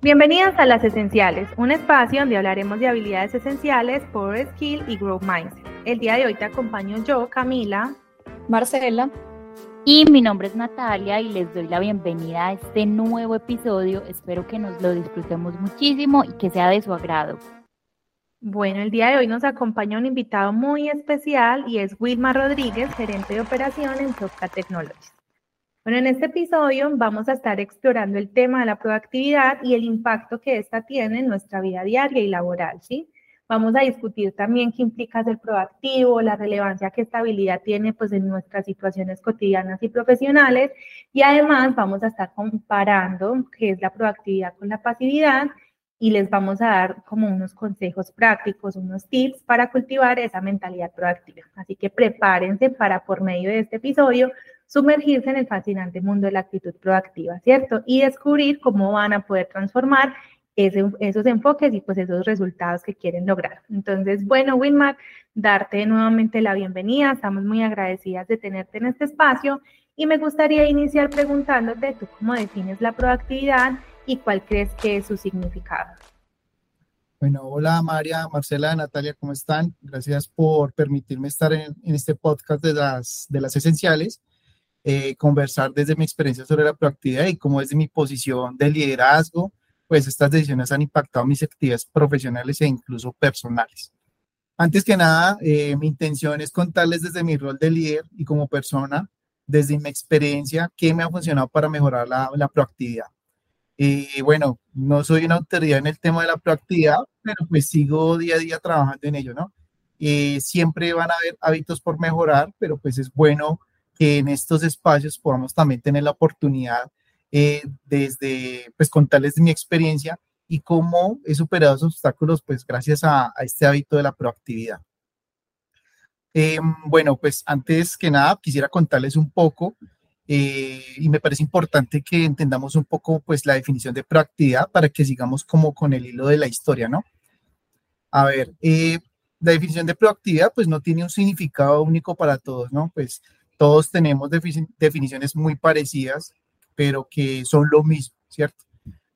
Bienvenidas a Las Esenciales, un espacio donde hablaremos de habilidades esenciales, Power Skill y Growth Mindset. El día de hoy te acompaño yo, Camila, Marcela y mi nombre es Natalia y les doy la bienvenida a este nuevo episodio. Espero que nos lo disfrutemos muchísimo y que sea de su agrado. Bueno, el día de hoy nos acompaña un invitado muy especial y es Wilma Rodríguez, gerente de operación en Sofka Technologies. Bueno, en este episodio vamos a estar explorando el tema de la proactividad y el impacto que ésta tiene en nuestra vida diaria y laboral, ¿sí? Vamos a discutir también qué implica ser proactivo, la relevancia que esta habilidad tiene pues en nuestras situaciones cotidianas y profesionales y además vamos a estar comparando qué es la proactividad con la pasividad y les vamos a dar como unos consejos prácticos, unos tips para cultivar esa mentalidad proactiva. Así que prepárense para por medio de este episodio sumergirse en el fascinante mundo de la actitud proactiva, ¿cierto? Y descubrir cómo van a poder transformar esos enfoques y pues esos resultados que quieren lograr. Entonces, bueno, Winmar, darte nuevamente la bienvenida. Estamos muy agradecidas de tenerte en este espacio y me gustaría iniciar preguntándote tú cómo defines la proactividad y cuál crees que es su significado. Bueno, hola María, Marcela, Natalia, ¿cómo están? Gracias por permitirme estar en, este podcast de las, de las esenciales. Eh, conversar desde mi experiencia sobre la proactividad y cómo desde mi posición de liderazgo, pues estas decisiones han impactado mis actividades profesionales e incluso personales. Antes que nada, eh, mi intención es contarles desde mi rol de líder y como persona, desde mi experiencia, qué me ha funcionado para mejorar la, la proactividad. Y bueno, no soy una autoridad en el tema de la proactividad, pero pues sigo día a día trabajando en ello, ¿no? Y siempre van a haber hábitos por mejorar, pero pues es bueno que en estos espacios podamos también tener la oportunidad eh, desde, pues, contarles de mi experiencia y cómo he superado esos obstáculos, pues, gracias a, este hábito de la proactividad. Em, bueno, pues, antes que nada, quisiera contarles un poco eh, y me parece importante que entendamos un poco, pues, la definición de proactividad para que sigamos como con el hilo de la historia, ¿no? A ver, eh, la definición de proactividad, pues, no tiene un significado único para todos, ¿no? Pues, todos tenemos definiciones muy parecidas, pero que son lo mismo, ¿cierto?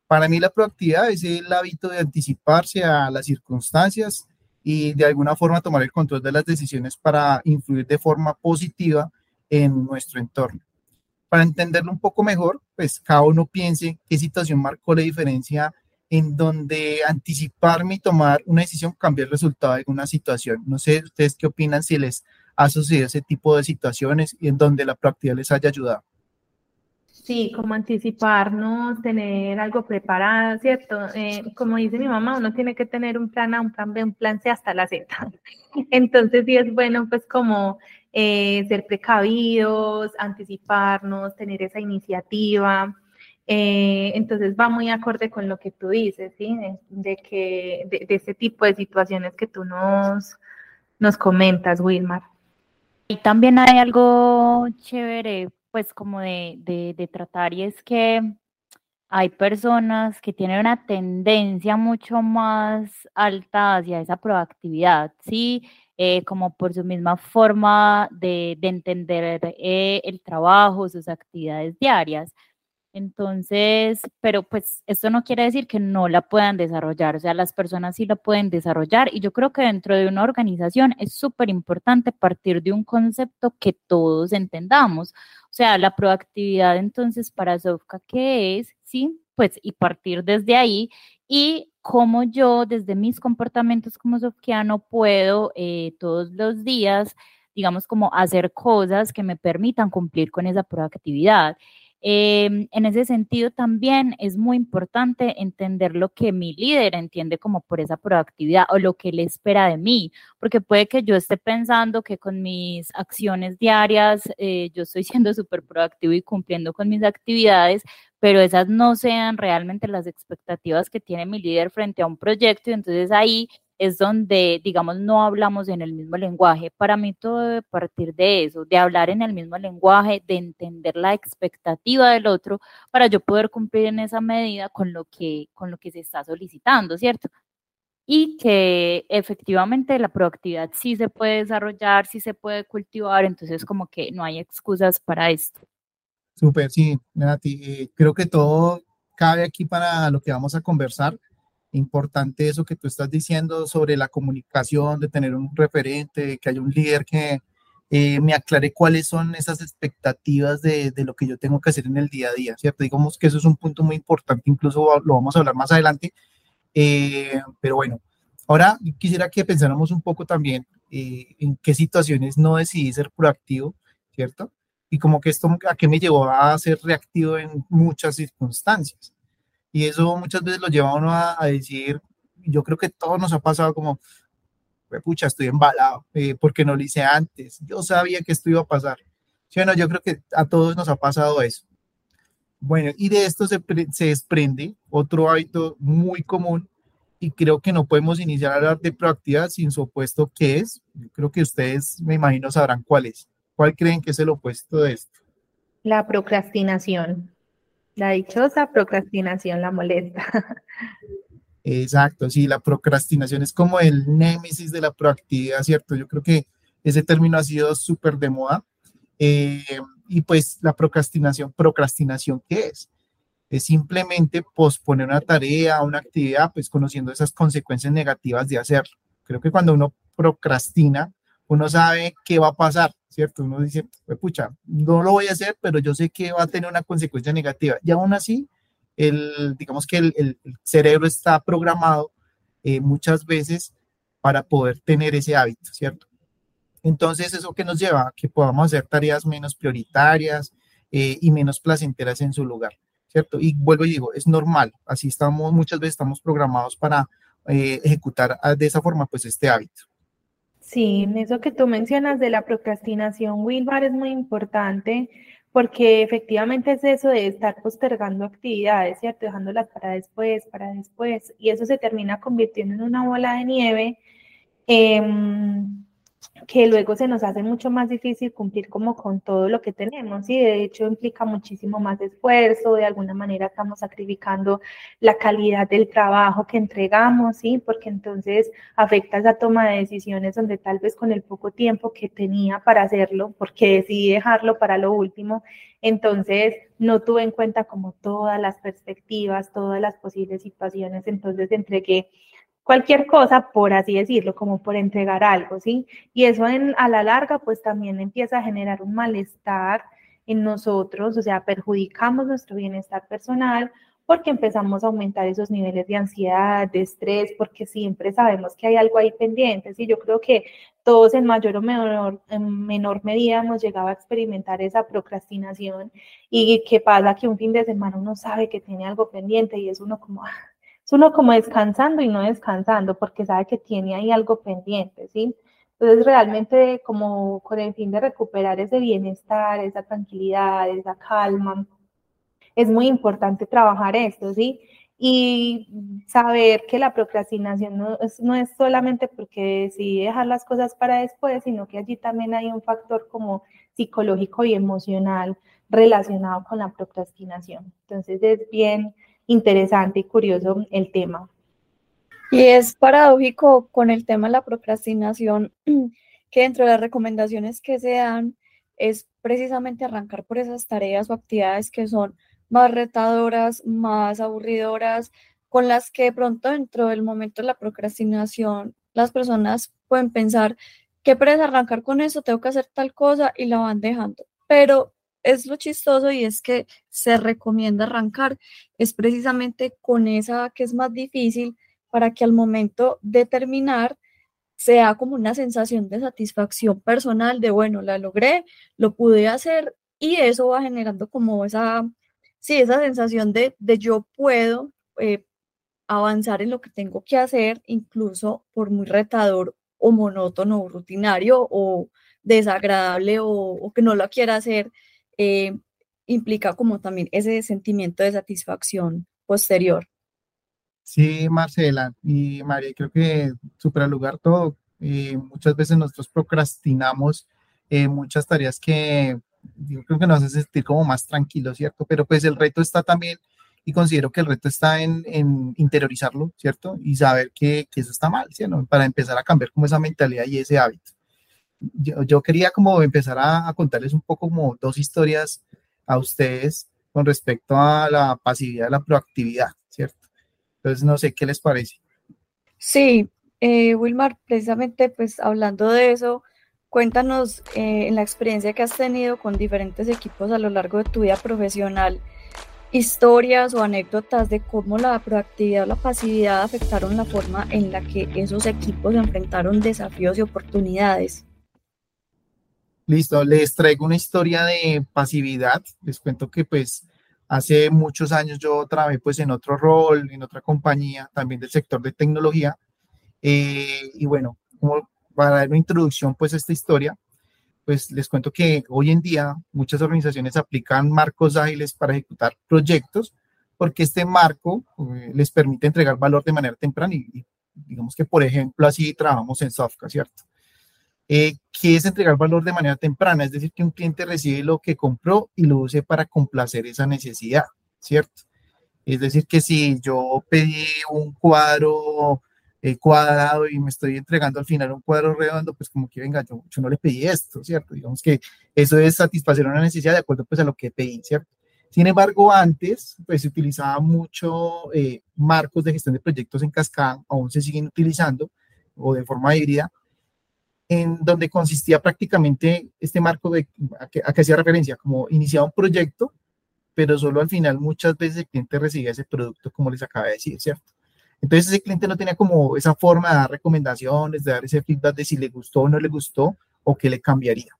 Para mí la proactividad es el hábito de anticiparse a las circunstancias y de alguna forma tomar el control de las decisiones para influir de forma positiva en nuestro entorno. Para entenderlo un poco mejor, pues cada uno piense qué situación marcó la diferencia en donde anticiparme y tomar una decisión cambiar el resultado de alguna situación. No sé ustedes qué opinan si les ha sucedido ese tipo de situaciones y en donde la proactividad les haya ayudado. Sí, como anticiparnos, tener algo preparado, ¿cierto? Eh, como dice mi mamá, uno tiene que tener un plan A, un plan B, un plan C hasta la Z. Entonces sí es bueno pues como eh, ser precavidos, anticiparnos, tener esa iniciativa. Eh, entonces va muy acorde con lo que tú dices, ¿sí? De, que, de, de, ese tipo de situaciones que tú nos, nos comentas, Wilmar. Y también hay algo chévere, pues como de, de, tratar, y es que hay personas que tienen una tendencia mucho más alta hacia esa proactividad, ¿sí? Eh, como por su misma forma de, de entender eh, el trabajo, sus actividades diarias. Entonces, pero pues esto no quiere decir que no la puedan desarrollar, o sea, las personas sí la pueden desarrollar y yo creo que dentro de una organización es súper importante partir de un concepto que todos entendamos, o sea, la proactividad entonces para Sofka, ¿qué es? Sí, pues y partir desde ahí y cómo yo desde mis comportamientos como Sofkiano puedo eh, todos los días, digamos, como hacer cosas que me permitan cumplir con esa proactividad. Em, en ese sentido, también es muy importante entender lo que mi líder entiende como por esa proactividad o lo que él espera de mí, porque puede que yo esté pensando que con mis acciones diarias eh, yo estoy siendo súper proactivo y cumpliendo con mis actividades, pero esas no sean realmente las expectativas que tiene mi líder frente a un proyecto y entonces ahí es donde, digamos, no hablamos en el mismo lenguaje. Para mí todo debe partir de eso, de hablar en el mismo lenguaje, de entender la expectativa del otro para yo poder cumplir en esa medida con lo que, con lo que se está solicitando, ¿cierto? Y que efectivamente la proactividad sí se puede desarrollar, sí se puede cultivar, entonces como que no hay excusas para esto. Súper, sí, Nati. Eh, creo que todo cabe aquí para lo que vamos a conversar. Importante eso que tú estás diciendo sobre la comunicación, de tener un referente, que haya un líder que eh, me aclare cuáles son esas expectativas de, de, lo que yo tengo que hacer en el día a día, ¿cierto? Digamos que eso es un punto muy importante, incluso lo vamos a hablar más adelante, eh, pero bueno, ahora quisiera que pensáramos un poco también eh, en qué situaciones no decidí ser proactivo, ¿cierto? Y como que esto a qué me llevó a ser reactivo en muchas circunstancias. Y eso muchas veces lo lleva a uno a, decir, yo creo que todo nos ha pasado como, pucha, estoy embalado, eh, porque no lo hice antes, yo sabía que esto iba a pasar. Sí, bueno, yo creo que a todos nos ha pasado eso. Bueno, y de esto se, se desprende otro hábito muy común y creo que no podemos iniciar a hablar de proactividad sin su opuesto que es. Yo creo que ustedes, me imagino, sabrán cuál es. ¿Cuál creen que es el opuesto de esto? La procrastinación. La dichosa procrastinación, la molesta. Exacto, sí, la procrastinación es como el némesis de la proactividad, ¿cierto? Yo creo que ese término ha sido súper de moda. Eh, y pues la procrastinación, procrastinación, ¿qué es? Es simplemente posponer una tarea, una actividad, pues conociendo esas consecuencias negativas de hacerlo. Creo que cuando uno procrastina, uno sabe qué va a pasar, ¿cierto? Uno dice, pues pucha, no lo voy a hacer, pero yo sé que va a tener una consecuencia negativa. Y aún así, el, digamos que el, cerebro está programado eh, muchas veces para poder tener ese hábito, ¿cierto? Entonces, eso que nos lleva a que podamos hacer tareas menos prioritarias eh, y menos placenteras en su lugar, ¿cierto? Y vuelvo y digo, es normal, así estamos, muchas veces estamos programados para eh, ejecutar ah, de esa forma, pues, este hábito. Sí, eso que tú mencionas de la procrastinación, Wilmar, es muy importante porque efectivamente es eso de estar postergando actividades, ¿cierto? Dejándolas para después, para después, y eso se termina convirtiendo en una bola de nieve. Eh, que luego se nos hace mucho más difícil cumplir como con todo lo que tenemos y de hecho implica muchísimo más esfuerzo, de alguna manera estamos sacrificando la calidad del trabajo que entregamos, ¿sí? Porque entonces afecta esa toma de decisiones donde tal vez con el poco tiempo que tenía para hacerlo, porque decidí dejarlo para lo último, entonces no tuve en cuenta como todas las perspectivas, todas las posibles situaciones, entonces entregué cualquier cosa, por así decirlo, como por entregar algo, ¿sí? Y eso en, a la larga, pues también empieza a generar un malestar en nosotros, o sea, perjudicamos nuestro bienestar personal porque empezamos a aumentar esos niveles de ansiedad, de estrés, porque siempre sabemos que hay algo ahí pendiente, ¿sí? Yo creo que todos en mayor o menor, en menor medida hemos llegado a experimentar esa procrastinación y qué pasa que un fin de semana uno sabe que tiene algo pendiente y es uno como, ah, uno como descansando y no descansando porque sabe que tiene ahí algo pendiente, ¿sí? Entonces realmente como con el fin de recuperar ese bienestar, esa tranquilidad, esa calma, es muy importante trabajar esto, ¿sí? Y saber que la procrastinación no es, no es solamente porque decidí dejar las cosas para después, sino que allí también hay un factor como psicológico y emocional relacionado con la procrastinación. Entonces es bien interesante y curioso el tema. Y es paradójico con el tema de la procrastinación, que dentro de las recomendaciones que se dan es precisamente arrancar por esas tareas o actividades que son más retadoras, más aburridoras, con las que de pronto dentro del momento de la procrastinación las personas pueden pensar que para arrancar con eso tengo que hacer tal cosa y la van dejando. Pero es lo chistoso y es que se recomienda arrancar, es precisamente con esa que es más difícil para que al momento de terminar sea como una sensación de satisfacción personal de, bueno, la logré, lo pude hacer y eso va generando como esa, sí, esa sensación de, de yo puedo eh, avanzar en lo que tengo que hacer, incluso por muy retador o monótono o rutinario o desagradable o, o que no lo quiera hacer, eh, implica como también ese sentimiento de satisfacción posterior. Sí, Marcela y María, creo que supera lugar todo. Eh, muchas veces nosotros procrastinamos eh, muchas tareas que yo creo que nos hace sentir como más tranquilos, ¿cierto? Pero pues el reto está también, y considero que el reto está en, en interiorizarlo, ¿cierto? Y saber que, que, eso está mal, ¿cierto? Para empezar a cambiar como esa mentalidad y ese hábito yo, quería como empezar a, contarles un poco como dos historias a ustedes con respecto a la pasividad, la proactividad, ¿cierto? Entonces, no sé qué les parece. Sí, eh, Wilmar, precisamente pues hablando de eso, cuéntanos eh, en la experiencia que has tenido con diferentes equipos a lo largo de tu vida profesional, historias o anécdotas de cómo la proactividad o la pasividad afectaron la forma en la que esos equipos enfrentaron desafíos y oportunidades. Listo, les traigo una historia de pasividad. Les cuento que pues hace muchos años yo trabajé pues en otro rol, en otra compañía, también del sector de tecnología. Eh, y bueno, como para dar una introducción pues a esta historia, pues les cuento que hoy en día muchas organizaciones aplican marcos ágiles para ejecutar proyectos porque este marco eh, les permite entregar valor de manera temprana y, digamos que por ejemplo así trabajamos en Software, ¿cierto? Eh, que es entregar valor de manera temprana, es decir, que un cliente recibe lo que compró y lo use para complacer esa necesidad, ¿cierto? Es decir, que si yo pedí un cuadro eh, cuadrado y me estoy entregando al final un cuadro redondo, pues como que venga, yo, no le pedí esto, ¿cierto? Digamos que eso es satisfacer una necesidad de acuerdo pues a lo que pedí, ¿cierto? Sin embargo, antes pues se utilizaba mucho eh, marcos de gestión de proyectos en cascada, aún se siguen utilizando o de forma híbrida, en donde consistía prácticamente este marco de, a, que, hacía referencia, como iniciaba un proyecto, pero solo al final muchas veces el cliente recibía ese producto, como les acaba de decir, ¿cierto? Entonces ese cliente no tenía como esa forma de dar recomendaciones, de dar ese feedback de si le gustó o no le gustó o qué le cambiaría.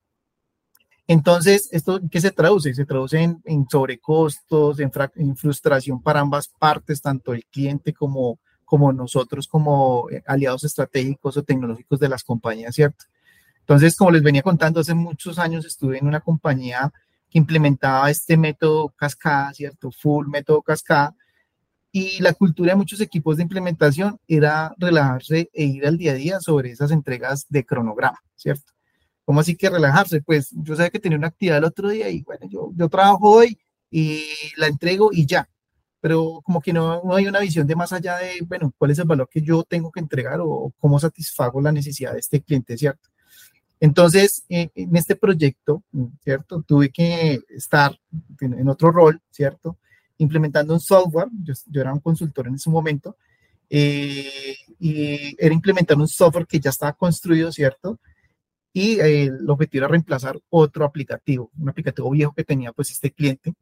Entonces, ¿esto qué se traduce? Se traduce en, en sobrecostos, en, en, frustración para ambas partes, tanto el cliente como, como nosotros como eh, aliados estratégicos o tecnológicos de las compañías, ¿cierto? Entonces, como les venía contando, hace muchos años estuve en una compañía que implementaba este método cascada, ¿cierto? Full método cascada. Y la cultura de muchos equipos de implementación era relajarse e ir al día a día sobre esas entregas de cronograma, ¿cierto? ¿Cómo así que relajarse? Pues yo sabía que tenía una actividad el otro día y bueno, yo, yo trabajo hoy y la entrego y ya, pero como que no, no, hay una visión de más allá de, bueno, cuál es el valor que yo tengo que entregar o, cómo satisfago la necesidad de este cliente, ¿cierto? Entonces, eh, en este proyecto, ¿cierto? Tuve que estar en otro rol, ¿cierto? Implementando un software, yo, yo era un consultor en ese momento, eh, y era implementar un software que ya estaba construido, ¿cierto? Y eh, el objetivo era reemplazar otro aplicativo, un aplicativo viejo que tenía pues este cliente,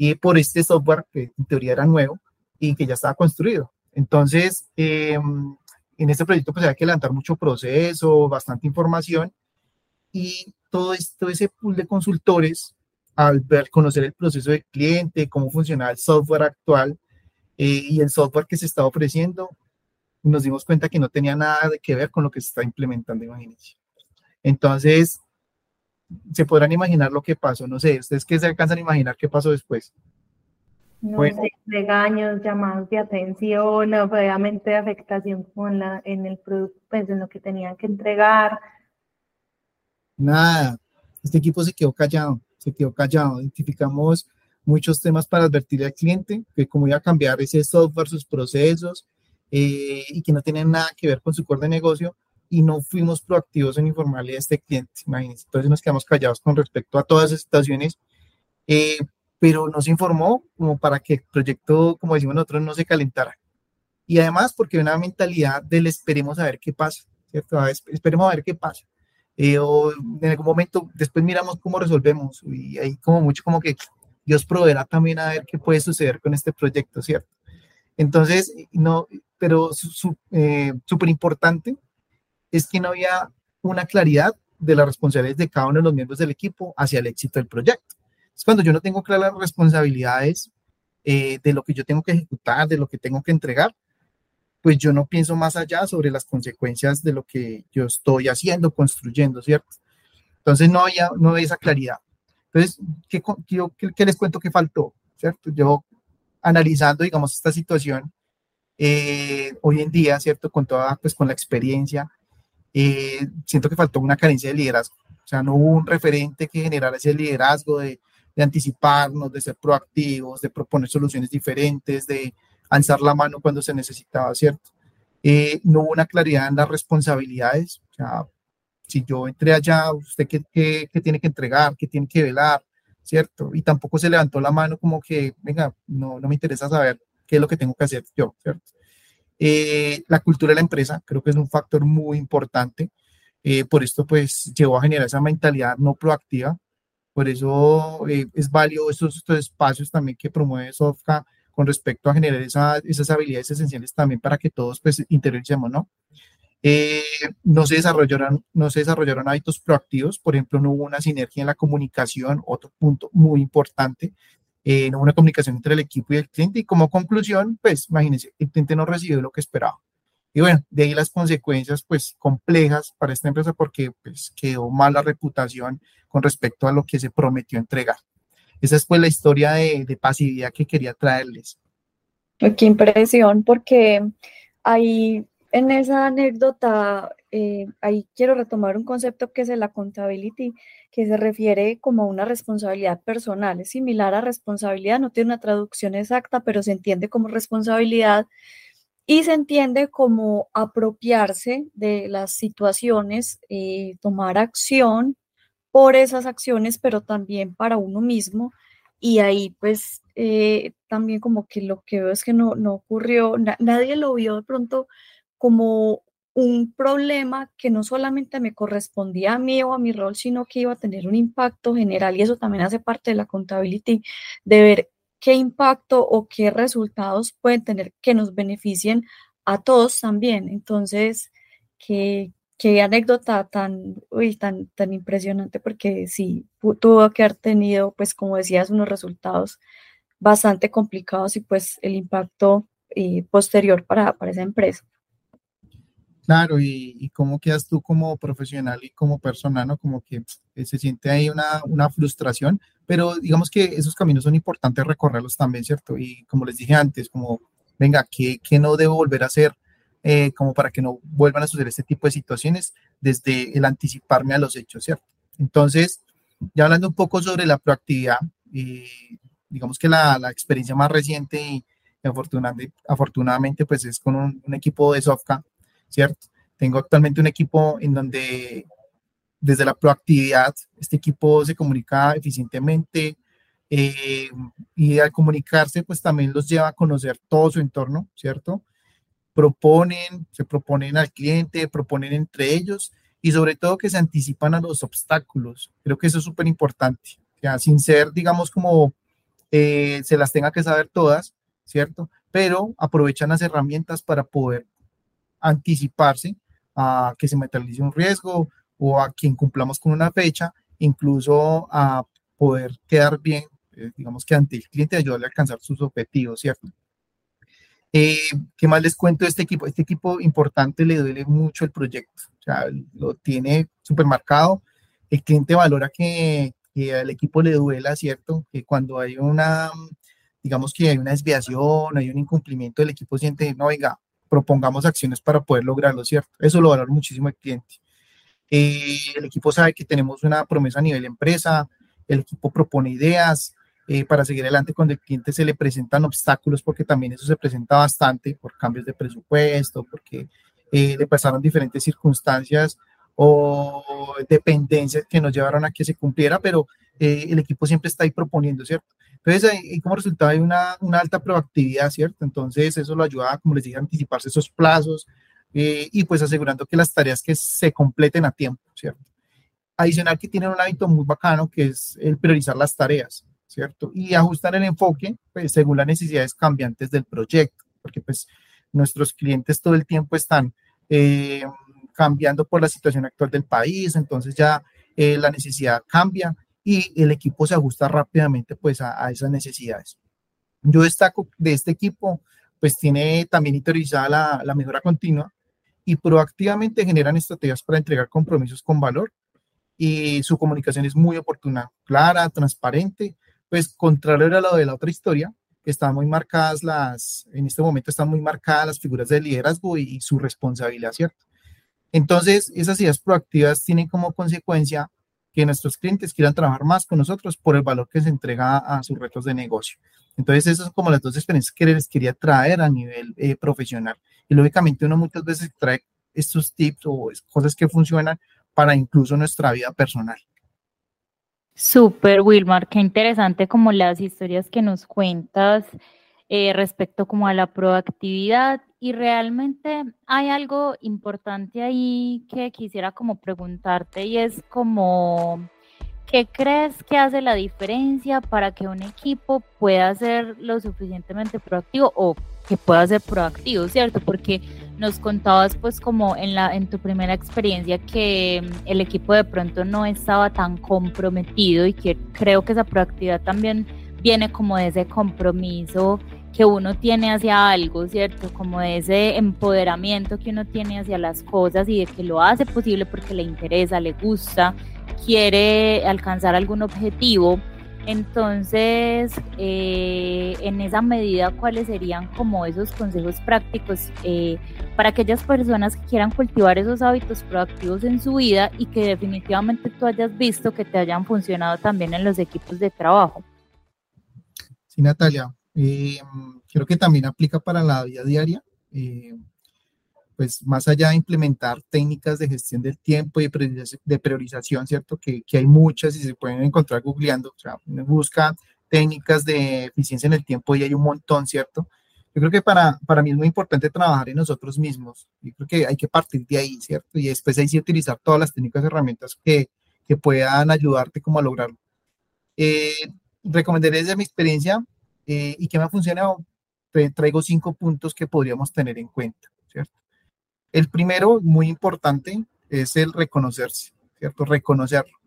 y por este software que en teoría era nuevo y que ya estaba construido. Entonces, em, en este proyecto pues había que levantar mucho proceso, bastante información y todo esto, ese pool de consultores, al ver, conocer el proceso del cliente, cómo funcionaba el software actual eh, y el software que se estaba ofreciendo, nos dimos cuenta que no tenía nada que ver con lo que se está implementando, imagínense. Entonces, se podrán imaginar lo que pasó. No sé, ¿ustedes qué se alcanzan a imaginar qué pasó después? No sé, regaños, llamados de atención, obviamente afectación con la, en el producto, pues en lo que tenían que entregar. Nada, este equipo se quedó callado, se quedó callado. Identificamos muchos temas para advertir al cliente que cómo iba a cambiar ese software, sus procesos, eh, y que no tienen nada que ver con su core de negocio, y no fuimos proactivos en informarle a este cliente, imagínense. Entonces nos quedamos callados con respecto a todas esas situaciones, eh, pero nos informó como para que el proyecto, como decimos nosotros, no se calentara. Y además porque una mentalidad del esperemos a ver qué pasa, ¿cierto? esperemos a ver qué pasa. Eh, o en algún momento después miramos cómo resolvemos y ahí como mucho como que Dios proveerá también a ver qué puede suceder con este proyecto, ¿cierto? Entonces, no, pero súper eh, importante es que no había una claridad de las responsabilidades de cada uno de los miembros del equipo hacia el éxito del proyecto. Es cuando yo no tengo claras responsabilidades eh, de lo que yo tengo que ejecutar, de lo que tengo que entregar, pues yo no pienso más allá sobre las consecuencias de lo que yo estoy haciendo, construyendo, ¿cierto? Entonces no había, no esa claridad. Entonces, ¿qué, qué, les cuento que faltó? ¿Cierto? Yo analizando, digamos, esta situación eh, hoy en día, ¿cierto? Con toda, pues con la experiencia, eh, siento que faltó una carencia de liderazgo. O sea, no hubo un referente que generara ese liderazgo de, de anticiparnos, de ser proactivos, de proponer soluciones diferentes, de alzar la mano cuando se necesitaba, ¿cierto? Eh, no hubo una claridad en las responsabilidades. O sea, si yo entré allá, ¿usted qué, qué, qué, tiene que entregar? ¿Qué tiene que velar? ¿cierto? Y tampoco se levantó la mano como que, venga, no, no me interesa saber qué es lo que tengo que hacer yo, ¿cierto? Eh, la cultura de la empresa creo que es un factor muy importante. Eh, por esto, pues, llevó a generar esa mentalidad no proactiva. Por eso eh, es válido estos, estos, espacios también que promueve Sofca con respecto a generar esa, esas habilidades esenciales también para que todos, pues, interioricemos, ¿no? Eh, no, se desarrollaron, no se desarrollaron hábitos proactivos, por ejemplo, no hubo una sinergia en la comunicación, otro punto muy importante, una comunicación entre el equipo y el cliente y como conclusión, pues imagínense, el cliente no recibió lo que esperaba. Y bueno, de ahí las consecuencias pues complejas para esta empresa porque pues quedó mala reputación con respecto a lo que se prometió entregar. Esa es pues la historia de, de pasividad que quería traerles. Qué impresión, porque hay en esa anécdota, eh, ahí quiero retomar un concepto que es el accountability, que se refiere como a una responsabilidad personal. Es similar a responsabilidad, no tiene una traducción exacta, pero se entiende como responsabilidad y se entiende como apropiarse de las situaciones, eh, tomar acción por esas acciones, pero también para uno mismo. Y ahí pues eh, también como que lo que veo es que no, no ocurrió, nadie lo vio de pronto como un problema que no solamente me correspondía a mí o a mi rol, sino que iba a tener un impacto general y eso también hace parte de la contabilidad, de ver qué impacto o qué resultados pueden tener que nos beneficien a todos también. Entonces, qué, qué anécdota tan, uy, tan, tan impresionante porque sí, tuvo que haber tenido, pues como decías, unos resultados bastante complicados y pues el impacto eh, posterior para, para esa empresa. Claro, y, cómo quedas tú como profesional y como persona, ¿no? Como que eh, se siente ahí una, una, frustración, pero digamos que esos caminos son importantes recorrerlos también, ¿cierto? Y como les dije antes, como, venga, ¿qué, qué no debo volver a hacer? Eh, como para que no vuelvan a suceder este tipo de situaciones desde el anticiparme a los hechos, ¿cierto? Entonces, ya hablando un poco sobre la proactividad, y digamos que la, la, experiencia más reciente y afortunadamente, afortunadamente pues es con un, un equipo de Sofca ¿cierto? Tengo actualmente un equipo en donde desde la proactividad, este equipo se comunica eficientemente eh, y al comunicarse, pues también los lleva a conocer todo su entorno, ¿cierto? Proponen, se proponen al cliente, proponen entre ellos y sobre todo que se anticipan a los obstáculos. Creo que eso es súper importante, ya sin ser, digamos, como eh, se las tenga que saber todas, ¿cierto? Pero aprovechan las herramientas para poder anticiparse a que se materialice un riesgo o a que incumplamos con una fecha, incluso a poder quedar bien, eh, digamos que ante el cliente, ayudarle a alcanzar sus objetivos, ¿cierto? Eh, ¿Qué más les cuento de este equipo? Este equipo importante le duele mucho el proyecto, o sea, lo tiene súper marcado. El cliente valora que, que al equipo le duela, ¿cierto? Que cuando hay una, digamos que hay una desviación, hay un incumplimiento, el equipo siente, no, venga, propongamos acciones para poder lograrlo, ¿cierto? Eso lo valora muchísimo el cliente. Eh, el equipo sabe que tenemos una promesa a nivel empresa, el equipo propone ideas eh, para seguir adelante cuando el cliente se le presentan obstáculos, porque también eso se presenta bastante por cambios de presupuesto, porque eh, le pasaron diferentes circunstancias o dependencias que nos llevaron a que se cumpliera, pero el equipo siempre está ahí proponiendo, ¿cierto? Entonces, ahí, como resultado hay una, alta proactividad, ¿cierto? Entonces, eso lo ayuda, como les dije, a anticiparse esos plazos eh, y pues asegurando que las tareas que se completen a tiempo, ¿cierto? Adicional que tienen un hábito muy bacano que es el priorizar las tareas, ¿cierto? Y ajustar el enfoque pues, según las necesidades cambiantes del proyecto, porque pues nuestros clientes todo el tiempo están eh, cambiando por la situación actual del país, entonces ya eh, la necesidad cambia y el equipo se ajusta rápidamente pues a, esas necesidades. Yo destaco de este equipo, pues tiene también interiorizada la, la mejora continua y proactivamente generan estrategias para entregar compromisos con valor y su comunicación es muy oportuna, clara, transparente, pues contrario a lo de la otra historia, están muy marcadas las, en este momento están muy marcadas las figuras de liderazgo y, y su responsabilidad, ¿cierto? Entonces, esas ideas proactivas tienen como consecuencia que nuestros clientes quieran trabajar más con nosotros por el valor que se entrega a sus retos de negocio. Entonces, esas son como las dos experiencias que les quería traer a nivel eh, profesional. Y lógicamente uno muchas veces trae estos tips o cosas que funcionan para incluso nuestra vida personal. Súper, Wilmar, qué interesante como las historias que nos cuentas eh, respecto como a la proactividad y realmente hay algo importante ahí que quisiera como preguntarte y es como, ¿qué crees que hace la diferencia para que un equipo pueda ser lo suficientemente proactivo o que pueda ser proactivo, ¿cierto? Porque nos contabas pues como en la en tu primera experiencia que mm, el equipo de pronto no estaba tan comprometido y que creo que esa proactividad también viene como de ese compromiso que uno tiene hacia algo, ¿cierto? Como ese empoderamiento que uno tiene hacia las cosas y de que lo hace posible porque le interesa, le gusta, quiere alcanzar algún objetivo entonces, eh, en esa medida, ¿cuáles serían como esos consejos prácticos eh, para aquellas personas que quieran cultivar esos hábitos proactivos en su vida y que definitivamente tú hayas visto que te hayan funcionado también en los equipos de trabajo? Sí, Natalia, eh, creo que también aplica para la vida diaria pues más allá de implementar técnicas de gestión del tiempo y de priorización, ¿cierto? Que, que hay muchas y se pueden encontrar googleando, o sea, uno busca técnicas de eficiencia en el tiempo y hay un montón, ¿cierto? Yo creo que para, para mí es muy importante trabajar en nosotros mismos. Yo creo que hay que partir de ahí, ¿cierto? Y después hay que utilizar todas las técnicas y herramientas que, que puedan ayudarte como a lograrlo. Eh, recomendaré desde mi experiencia eh, y que me ha funcionado, traigo cinco puntos que podríamos tener en cuenta, ¿cierto? El primero, muy importante, es el reconocerse, ¿cierto? Reconocerlo.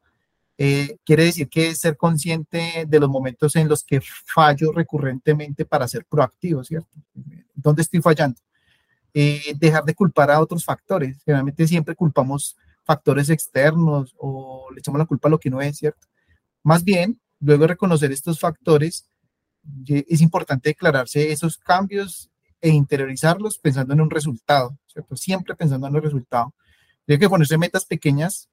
Eh, quiere decir que ser consciente de los momentos en los que fallo recurrentemente para ser proactivo, ¿cierto? ¿Dónde estoy fallando? Eh, dejar de culpar a otros factores. Generalmente siempre culpamos factores externos o le echamos la culpa a lo que no es, ¿cierto? Más bien, luego de reconocer estos factores, es importante declararse esos cambios e interiorizarlos pensando en un resultado, ¿cierto? Siempre pensando en el resultado. Creo que ponerse metas pequeñas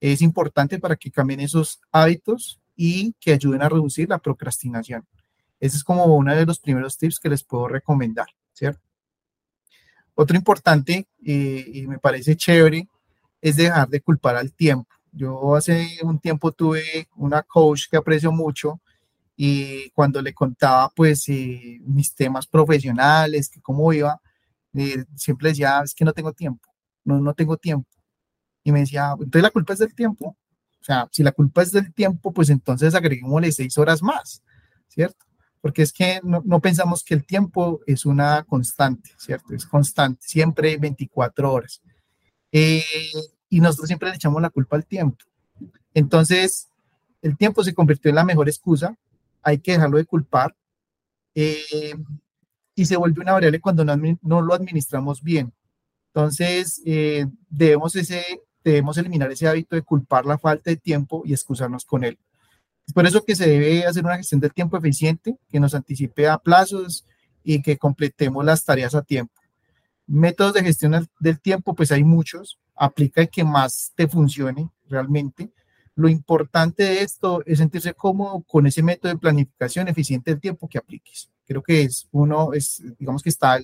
es importante para que cambien esos hábitos y que ayuden a reducir la procrastinación. Ese es como uno de los primeros tips que les puedo recomendar, ¿cierto? Otro importante eh, y me parece chévere es dejar de culpar al tiempo. Yo hace un tiempo tuve una coach que aprecio mucho y cuando le contaba pues eh, mis temas profesionales, que cómo iba, eh, siempre decía, es que no tengo tiempo, no, no tengo tiempo. Y me decía, entonces la culpa es del tiempo. O sea, si la culpa es del tiempo, pues entonces agreguémosle seis horas más, ¿cierto? Porque es que no, no pensamos que el tiempo es una constante, ¿cierto? Es constante, siempre 24 horas. Eh, y nosotros siempre le echamos la culpa al tiempo. Entonces, el tiempo se convirtió en la mejor excusa hay que dejarlo de culpar. Eh, y se vuelve una variable cuando no, lo administramos bien. Entonces, eh, debemos, ese, debemos eliminar ese hábito de culpar la falta de tiempo y excusarnos con él. Es por eso que se debe hacer una gestión del tiempo eficiente, que nos anticipe a plazos y que completemos las tareas a tiempo. Métodos de gestión del tiempo, pues hay muchos. Aplica el que más te funcione realmente. Lo importante de esto es sentirse cómodo con ese método de planificación eficiente del tiempo que apliques. Creo que es uno, es, digamos que está,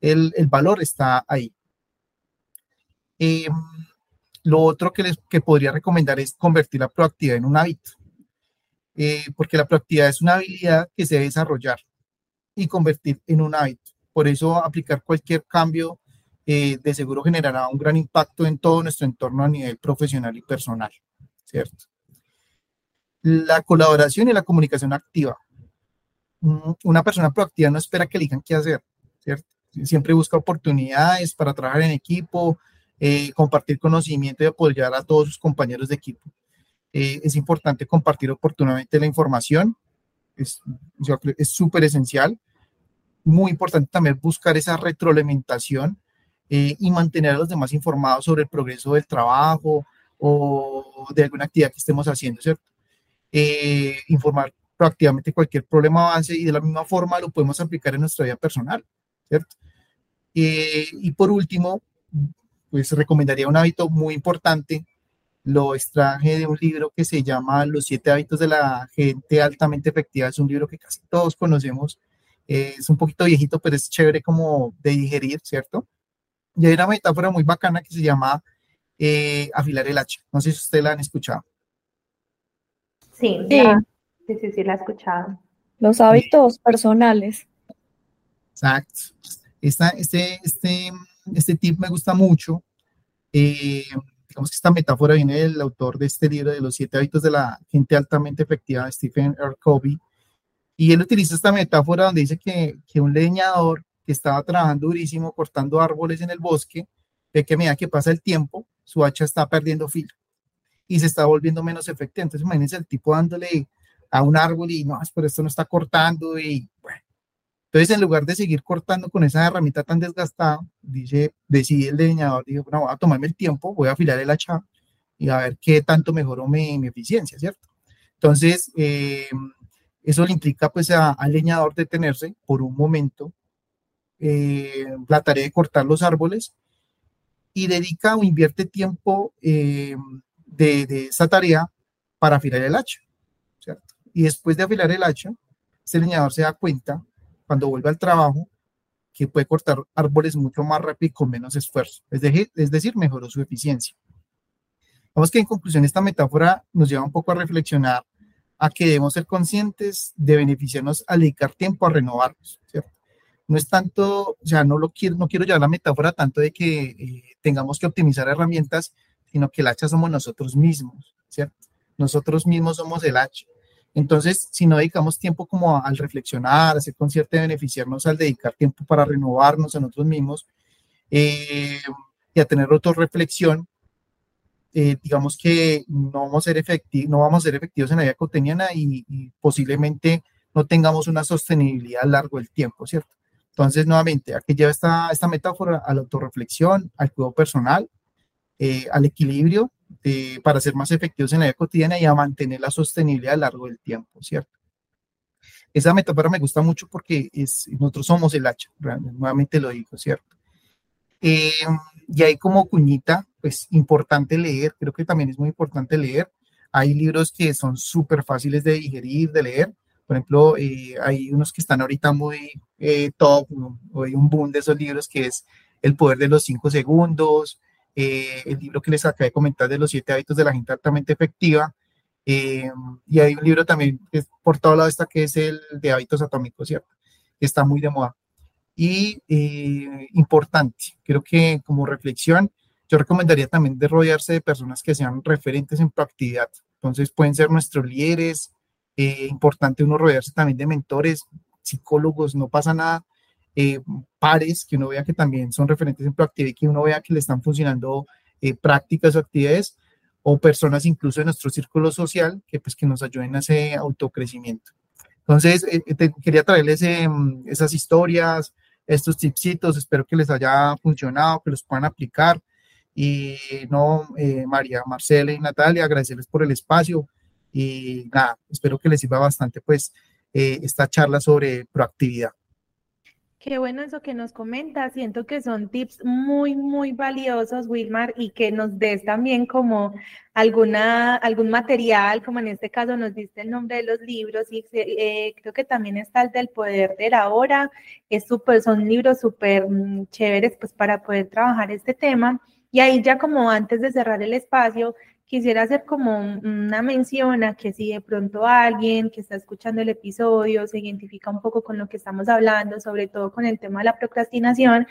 el, el valor está ahí. Em, lo otro que les que podría recomendar es convertir la proactividad en un hábito, eh, porque la proactividad es una habilidad que se debe desarrollar y convertir en un hábito. Por eso aplicar cualquier cambio eh, de seguro generará un gran impacto en todo nuestro entorno a nivel profesional y personal. ¿Cierto? La colaboración y la comunicación activa. Una persona proactiva no espera que le digan qué hacer. Siempre busca oportunidades para trabajar en equipo, eh, compartir conocimiento y apoyar a todos sus compañeros de equipo. Eh, es importante compartir oportunamente la información, es súper esencial. Muy importante también buscar esa retroalimentación eh, y mantener a los demás informados sobre el progreso del trabajo, o de alguna actividad que estemos haciendo, ¿cierto? Eh, informar proactivamente cualquier problema avance y de la misma forma lo podemos aplicar en nuestra vida personal, ¿cierto? Eh, y por último, pues recomendaría un hábito muy importante, lo extraje de un libro que se llama Los siete hábitos de la gente altamente efectiva, es un libro que casi todos conocemos, eh, es un poquito viejito, pero es chévere como de digerir, ¿cierto? Y hay una metáfora muy bacana que se llama eh, afilar el hacha. No sé si ustedes la han escuchado. Sí, Sí. la- sí, sí, sí, la he escuchado. Los hábitos personales. Exacto. Esta, este, este, este tip me gusta mucho. Eh, digamos que esta metáfora viene del autor de este libro de los siete hábitos de la gente altamente efectiva, Stephen R. Covey. Y él utiliza esta metáfora donde dice que, que un leñador que estaba trabajando durísimo cortando árboles en el bosque, ve que a medida que pasa el tiempo, su hacha está perdiendo filo y se está volviendo menos efectiva. Entonces, imagínense el tipo dándole a un árbol y no, pero esto no está cortando y bueno. Entonces, en lugar de seguir cortando con esa herramienta tan desgastada, dice, decide el leñador, dijo, no, voy a tomarme el tiempo, voy a afilar el hacha y a ver qué tanto mejoró mi, eficiencia, ¿cierto? Entonces, eh, eso le implica pues al leñador detenerse por un momento, eh, la tarea de cortar los árboles y dedica o invierte tiempo eh, de, de esa tarea para afilar el hacha, ¿cierto? Y después de afilar el hacha, ese leñador se da cuenta cuando vuelve al trabajo que puede cortar árboles mucho más rápido y con menos esfuerzo, es decir, es decir, mejoró su eficiencia. Vamos que en conclusión esta metáfora nos lleva un poco a reflexionar a que debemos ser conscientes de beneficiarnos al dedicar tiempo a renovarnos, ¿cierto? No es tanto, o sea, no lo quiero, no quiero llevar la metáfora tanto de que eh, tengamos que optimizar herramientas, sino que el hacha somos nosotros mismos, ¿cierto? Nosotros mismos somos el hacha. Entonces, si no dedicamos tiempo como al reflexionar, a ser consciente de beneficiarnos al dedicar tiempo para renovarnos a nosotros mismos eh, y a tener autorreflexión, eh, digamos que no vamos a ser efectivos, no vamos a ser efectivos en la vida cotidiana y, y posiblemente no tengamos una sostenibilidad a largo del tiempo, ¿cierto? Entonces, nuevamente, aquí lleva esta, esta metáfora a la autorreflexión, al cuidado personal, eh, al equilibrio de- para ser más efectivos en la vida cotidiana y a mantener la sostenibilidad a lo largo del tiempo, ¿cierto? Esa metáfora me gusta mucho porque es, nosotros somos el hacha, nuevamente lo digo, ¿cierto? Eh, y hay como cuñita, pues importante leer, creo que también es muy importante leer. Hay libros que son súper fáciles de digerir, de leer. Por ejemplo, eh, hay unos que están ahorita muy eh, top, hay un boom de esos libros que es El poder de los cinco segundos, eh, el libro que les acabé de comentar de los siete hábitos de la gente altamente efectiva. eh, y hay un libro también que es por todo lado está que es el de hábitos atómicos, ¿cierto? Está muy de moda. Y eh, importante, creo que como reflexión, yo recomendaría también de rodearse de personas que sean referentes en proactividad. Entonces pueden ser nuestros líderes, eh, importante uno rodearse también de mentores, psicólogos, no pasa nada, eh, pares que uno vea que también son referentes en proactividad y que uno vea que le están funcionando eh, prácticas o actividades, o personas incluso de nuestro círculo social que pues que nos ayuden a ese autocrecimiento. Entonces, eh, te- quería traerles eh, esas historias, estos tipsitos, espero que les haya funcionado, que los puedan aplicar. Y no, eh, María, Marcela y Natalia, agradecerles por el espacio y nada, espero que les sirva bastante pues eh, esta charla sobre proactividad. Qué bueno eso que nos comentas. Siento que son tips muy, muy valiosos, Wilmar, y que nos des también como alguna, algún material, como en este caso nos diste el nombre de los libros, y eh, creo que también está el del poder de la hora. Es súper, son libros súper mm, chéveres pues para poder trabajar este tema. Y ahí ya como antes de cerrar el espacio, quisiera hacer como una mención a que si de pronto alguien que está escuchando el episodio se identifica un poco con lo que estamos hablando, sobre todo con el tema de la procrastinación,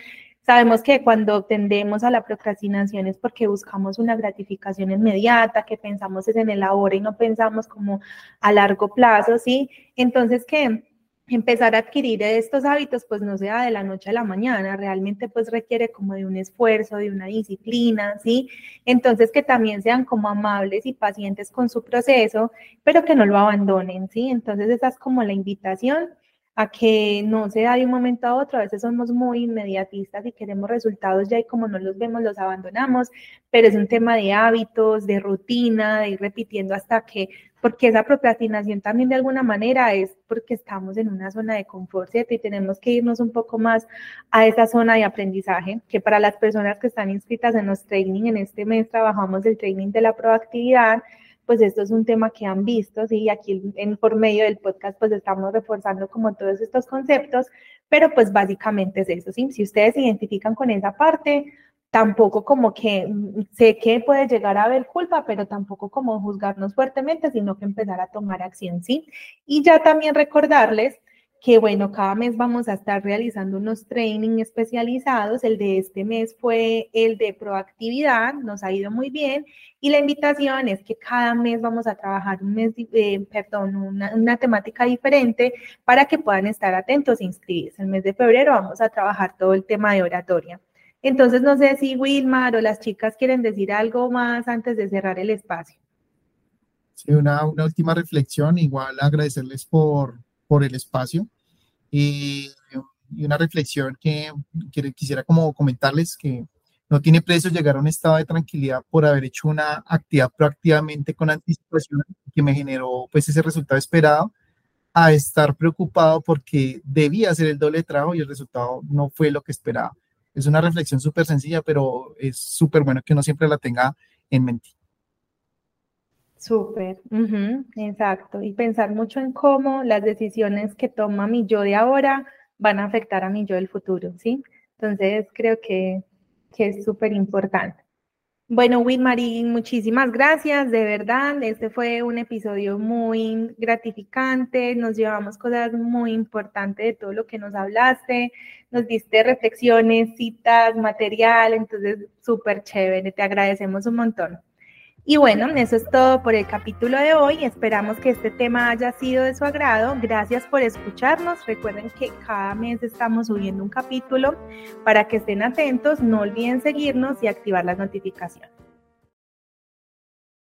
sabemos que cuando tendemos a la procrastinación es porque buscamos una gratificación inmediata, que pensamos es en el ahora y no pensamos como a largo plazo, ¿sí? Entonces que empezar a adquirir estos hábitos pues no sea de la noche a la mañana, realmente pues requiere como de un esfuerzo, de una disciplina, ¿sí? Entonces que también sean como amables y pacientes con su proceso, pero que no lo abandonen, ¿sí? Entonces esa es como la invitación a que no sea de un momento a otro, a veces somos muy inmediatistas y queremos resultados ya y como no los vemos los abandonamos, pero es un tema de hábitos, de rutina, de ir repitiendo hasta que porque esa procrastinación también de alguna manera es porque estamos en una zona de confort, ¿cierto? Y tenemos que irnos un poco más a esa zona de aprendizaje, que para las personas que están inscritas en los training, en este mes trabajamos el training de la proactividad, pues esto es un tema que han visto, sí, aquí en, por medio del podcast pues estamos reforzando como todos estos conceptos, pero pues básicamente es eso, ¿sí? Si ustedes se identifican con esa parte, tampoco como que mm, sé que puede llegar a haber culpa, pero tampoco como juzgarnos fuertemente, sino que empezar a tomar acción, ¿sí? Y ya también recordarles que bueno, cada mes vamos a estar realizando unos training especializados. El de este mes fue el de proactividad, nos ha ido muy bien. Y la invitación es que cada mes vamos a trabajar un mes, eh, perdón, una, una, temática diferente para que puedan estar atentos e inscribirse. El mes de febrero vamos a trabajar todo el tema de oratoria. Entonces, no sé si Wilmar o las chicas quieren decir algo más antes de cerrar el espacio. Sí, una, última reflexión, igual agradecerles por, por el espacio y, una reflexión que, quisiera como comentarles que no tiene precio llegar a un estado de tranquilidad por haber hecho una actividad proactivamente con anticipación que me generó pues ese resultado esperado a estar preocupado porque debía hacer el doble trabajo y el resultado no fue lo que esperaba. Es una reflexión súper sencilla, pero es súper bueno que uno siempre la tenga en mente. Súper, exacto. Y pensar mucho en cómo las decisiones que toma mi yo de ahora van a afectar a mi yo del futuro, ¿sí? Entonces creo que, que es súper importante. Bueno, Wilmarie, muchísimas gracias, de verdad. Este fue un episodio muy gratificante. Nos llevamos cosas muy importantes de todo lo que nos hablaste. Nos diste reflexiones, citas, material. Entonces, súper chévere. Te agradecemos un montón. Y bueno, eso es todo por el capítulo de hoy. Esperamos que este tema haya sido de su agrado. Gracias por escucharnos. Recuerden que cada mes estamos subiendo un capítulo para que estén atentos. No olviden seguirnos y activar las notificaciones.